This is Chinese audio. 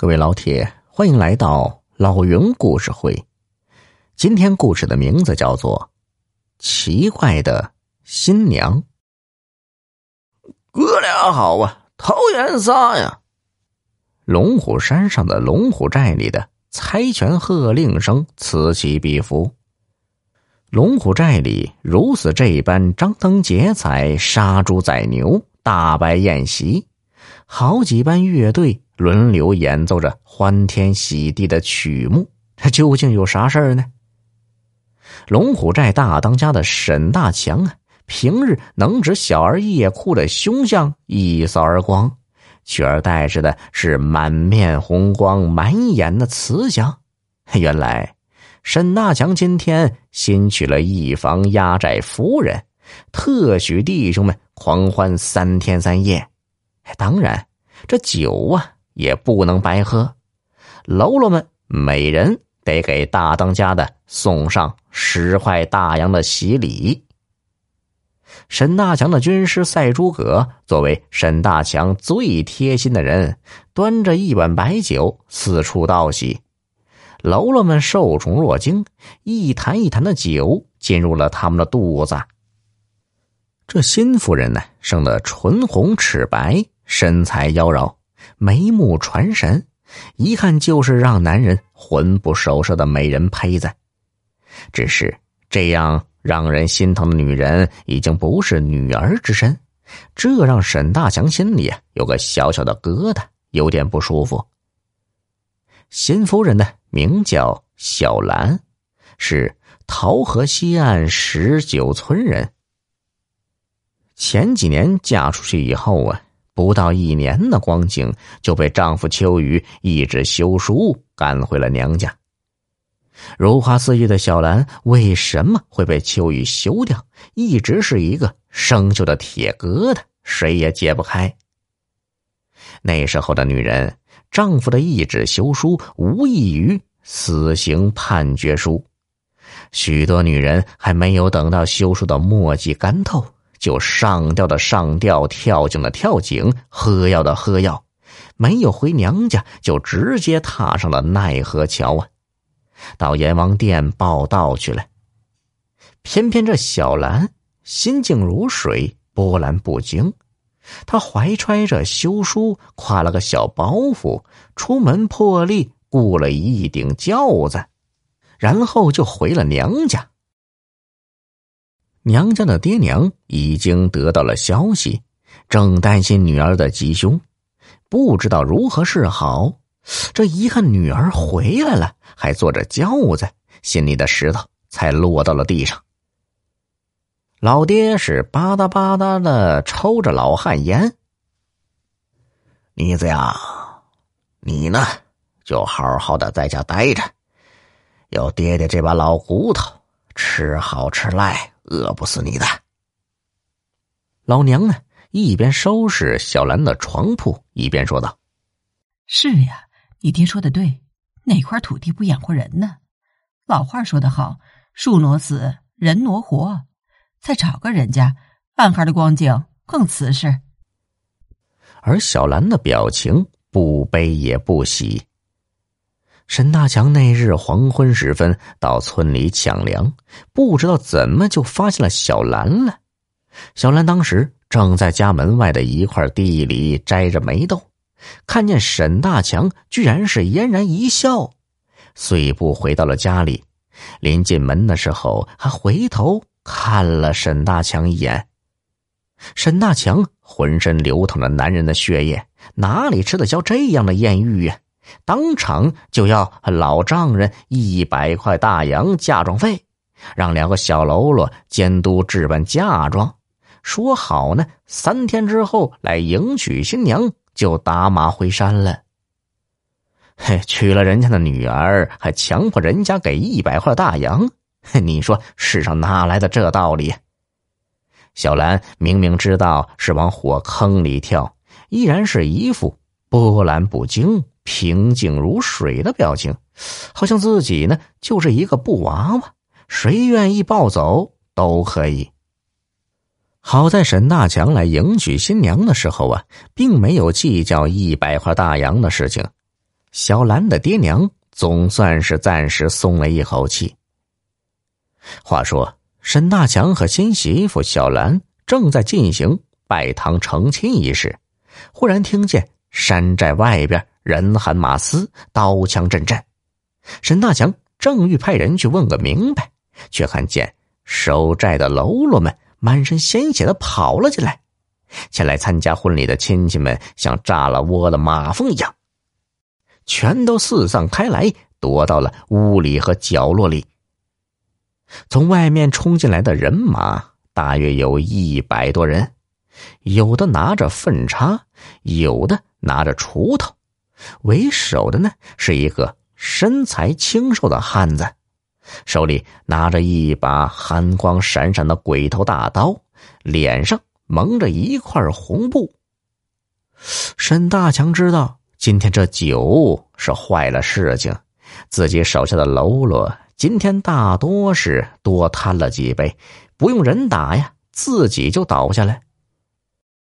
各位老铁，欢迎来到老云故事会。今天故事的名字叫做《奇怪的新娘》。哥俩好啊，桃园仨呀！龙虎山上的龙虎寨里的猜拳喝令声此起彼伏。龙虎寨里如此这般张灯结彩、杀猪宰牛、大摆宴席，好几班乐队。轮流演奏着欢天喜地的曲目，这究竟有啥事儿呢？龙虎寨大当家的沈大强啊，平日能指小儿夜哭的凶相一扫而光，取而代之的是满面红光、满眼的慈祥。原来，沈大强今天新娶了一房压寨夫人，特许弟兄们狂欢三天三夜。当然，这酒啊。也不能白喝，喽啰们每人得给大当家的送上十块大洋的喜礼。沈大强的军师赛诸葛作为沈大强最贴心的人，端着一碗白酒四处道喜，喽啰们受宠若惊，一坛一坛的酒进入了他们的肚子。这新夫人呢，生得唇红齿白，身材妖娆。眉目传神，一看就是让男人魂不守舍的美人胚子。只是这样让人心疼的女人，已经不是女儿之身，这让沈大强心里有个小小的疙瘩，有点不舒服。新夫人呢，名叫小兰，是桃河西岸十九村人。前几年嫁出去以后啊。不到一年的光景，就被丈夫秋雨一纸休书赶回了娘家。如花似玉的小兰为什么会被秋雨休掉？一直是一个生锈的铁疙瘩，谁也解不开。那时候的女人，丈夫的一纸休书无异于死刑判决书，许多女人还没有等到休书的墨迹干透。就上吊的上吊，跳井的跳井，喝药的喝药，没有回娘家，就直接踏上了奈何桥啊，到阎王殿报道去了。偏偏这小兰心静如水，波澜不惊，她怀揣着休书，挎了个小包袱，出门破例雇了一顶轿子，然后就回了娘家。娘家的爹娘已经得到了消息，正担心女儿的吉凶，不知道如何是好。这一看女儿回来了，还坐着轿子，心里的石头才落到了地上。老爹是吧嗒吧嗒的抽着老旱烟。妮子呀，你呢，就好好的在家待着，有爹爹这把老骨头，吃好吃赖。饿不死你的，老娘呢？一边收拾小兰的床铺，一边说道：“是呀，你爹说的对，哪块土地不养活人呢？老话说得好，树挪死，人挪活，再找个人家，暗孩的光景更瓷实。”而小兰的表情不悲也不喜。沈大强那日黄昏时分到村里抢粮，不知道怎么就发现了小兰了。小兰当时正在家门外的一块地里摘着梅豆，看见沈大强，居然是嫣然一笑，碎步回到了家里。临进门的时候，还回头看了沈大强一眼。沈大强浑身流淌着男人的血液，哪里吃得消这样的艳遇呀？当场就要老丈人一百块大洋嫁妆费，让两个小喽啰监督置办嫁妆，说好呢，三天之后来迎娶新娘，就打马回山了。嘿，娶了人家的女儿，还强迫人家给一百块大洋，你说世上哪来的这道理？小兰明明知道是往火坑里跳，依然是一副波澜不惊。平静如水的表情，好像自己呢就是一个布娃娃，谁愿意抱走都可以。好在沈大强来迎娶新娘的时候啊，并没有计较一百块大洋的事情，小兰的爹娘总算是暂时松了一口气。话说，沈大强和新媳妇小兰正在进行拜堂成亲仪式，忽然听见山寨外边人喊马嘶，刀枪阵阵。沈大强正欲派人去问个明白，却看见守寨的喽啰们满身鲜血的跑了进来。前来参加婚礼的亲戚们像炸了窝的马蜂一样，全都四散开来，躲到了屋里和角落里。从外面冲进来的人马大约有一百多人，有的拿着粪叉，有的拿着锄头。为首的呢是一个身材清瘦的汉子，手里拿着一把寒光闪闪的鬼头大刀，脸上。蒙着一块红布。沈大强知道今天这酒是坏了事情，自己手下的喽啰今天大多是多贪了几杯，不用人打呀，自己就倒下来。